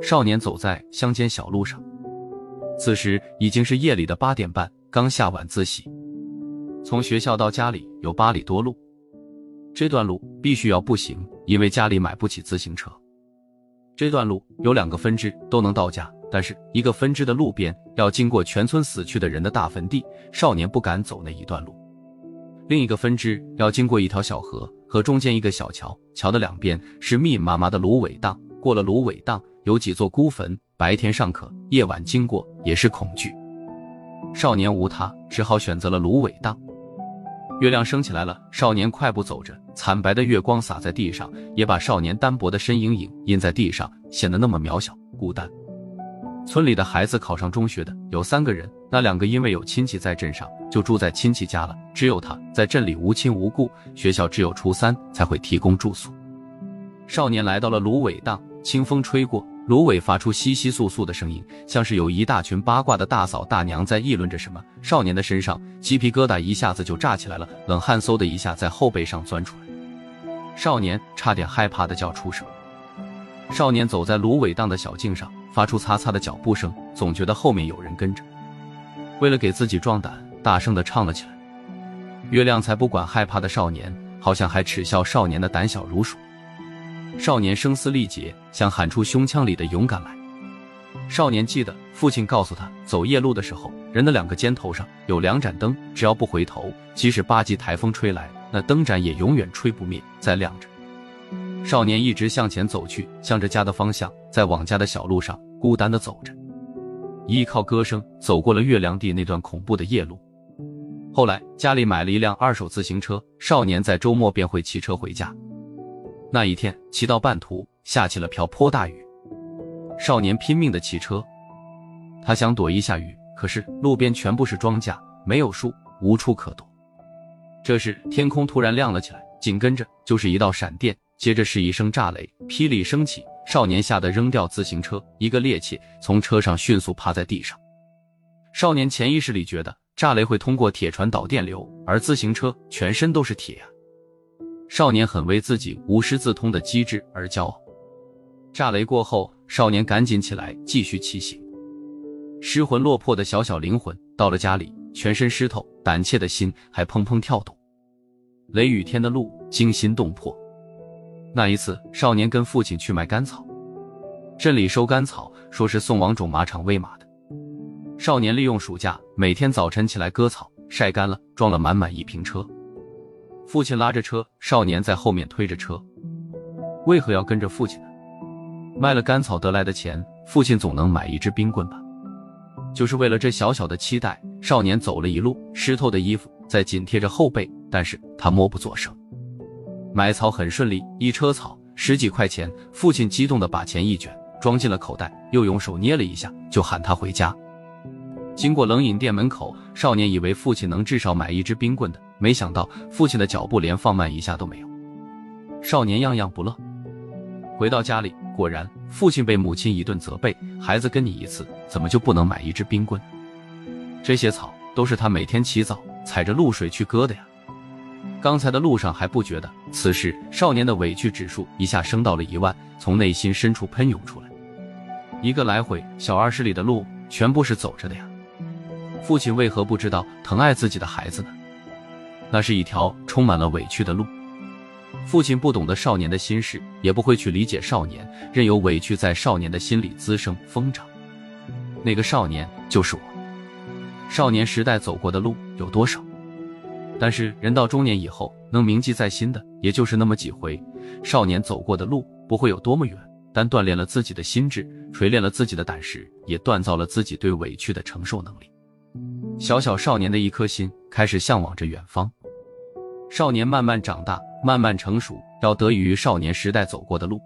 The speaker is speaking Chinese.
少年走在乡间小路上，此时已经是夜里的八点半，刚下晚自习。从学校到家里有八里多路，这段路必须要步行，因为家里买不起自行车。这段路有两个分支都能到家，但是一个分支的路边要经过全村死去的人的大坟地，少年不敢走那一段路。另一个分支要经过一条小河和中间一个小桥，桥的两边是密麻麻的芦苇荡，过了芦苇荡有几座孤坟，白天尚可，夜晚经过也是恐惧。少年无他，只好选择了芦苇荡。月亮升起来了，少年快步走着，惨白的月光洒在地上，也把少年单薄的身影影印在地上，显得那么渺小孤单。村里的孩子考上中学的有三个人，那两个因为有亲戚在镇上，就住在亲戚家了。只有他在镇里无亲无故，学校只有初三才会提供住宿。少年来到了芦苇荡，清风吹过。芦苇发出窸窸窣窣的声音，像是有一大群八卦的大嫂大娘在议论着什么。少年的身上鸡皮疙瘩一下子就炸起来了，冷汗嗖的一下在后背上钻出来，少年差点害怕的叫出声。少年走在芦苇荡的小径上，发出擦擦的脚步声，总觉得后面有人跟着。为了给自己壮胆，大声的唱了起来。月亮才不管害怕的少年，好像还耻笑少年的胆小如鼠。少年声嘶力竭，想喊出胸腔里的勇敢来。少年记得父亲告诉他，走夜路的时候，人的两个肩头上有两盏灯，只要不回头，即使八级台风吹来，那灯盏也永远吹不灭，在亮着。少年一直向前走去，向着家的方向，在往家的小路上孤单的走着，依靠歌声走过了月亮地那段恐怖的夜路。后来家里买了一辆二手自行车，少年在周末便会骑车回家。那一天，骑到半途，下起了瓢泼大雨。少年拼命的骑车，他想躲一下雨，可是路边全部是庄稼，没有树，无处可躲。这时，天空突然亮了起来，紧跟着就是一道闪电，接着是一声炸雷，霹雳升起。少年吓得扔掉自行车，一个趔趄，从车上迅速趴在地上。少年潜意识里觉得，炸雷会通过铁船导电流，而自行车全身都是铁啊。少年很为自己无师自通的机智而骄傲。炸雷过后，少年赶紧起来继续骑行。失魂落魄的小小灵魂到了家里，全身湿透，胆怯的心还砰砰跳动。雷雨天的路惊心动魄。那一次，少年跟父亲去卖干草，镇里收干草说是送往种马场喂马的。少年利用暑假，每天早晨起来割草，晒干了，装了满满一瓶车。父亲拉着车，少年在后面推着车。为何要跟着父亲呢？卖了干草得来的钱，父亲总能买一支冰棍吧？就是为了这小小的期待，少年走了一路，湿透的衣服在紧贴着后背，但是他默不作声。买草很顺利，一车草十几块钱。父亲激动的把钱一卷，装进了口袋，又用手捏了一下，就喊他回家。经过冷饮店门口，少年以为父亲能至少买一支冰棍的。没想到父亲的脚步连放慢一下都没有，少年样样不乐。回到家里，果然父亲被母亲一顿责备：“孩子跟你一次，怎么就不能买一支冰棍？这些草都是他每天起早踩着露水去割的呀。”刚才的路上还不觉得，此时少年的委屈指数一下升到了一万，从内心深处喷涌出来。一个来回小二十里的路，全部是走着的呀。父亲为何不知道疼爱自己的孩子呢？那是一条充满了委屈的路，父亲不懂得少年的心事，也不会去理解少年，任由委屈在少年的心里滋生疯长。那个少年就是我。少年时代走过的路有多少？但是人到中年以后，能铭记在心的也就是那么几回。少年走过的路不会有多么远，但锻炼了自己的心智，锤炼了自己的胆识，也锻造了自己对委屈的承受能力。小小少年的一颗心开始向往着远方。少年慢慢长大，慢慢成熟，要得益于少年时代走过的路。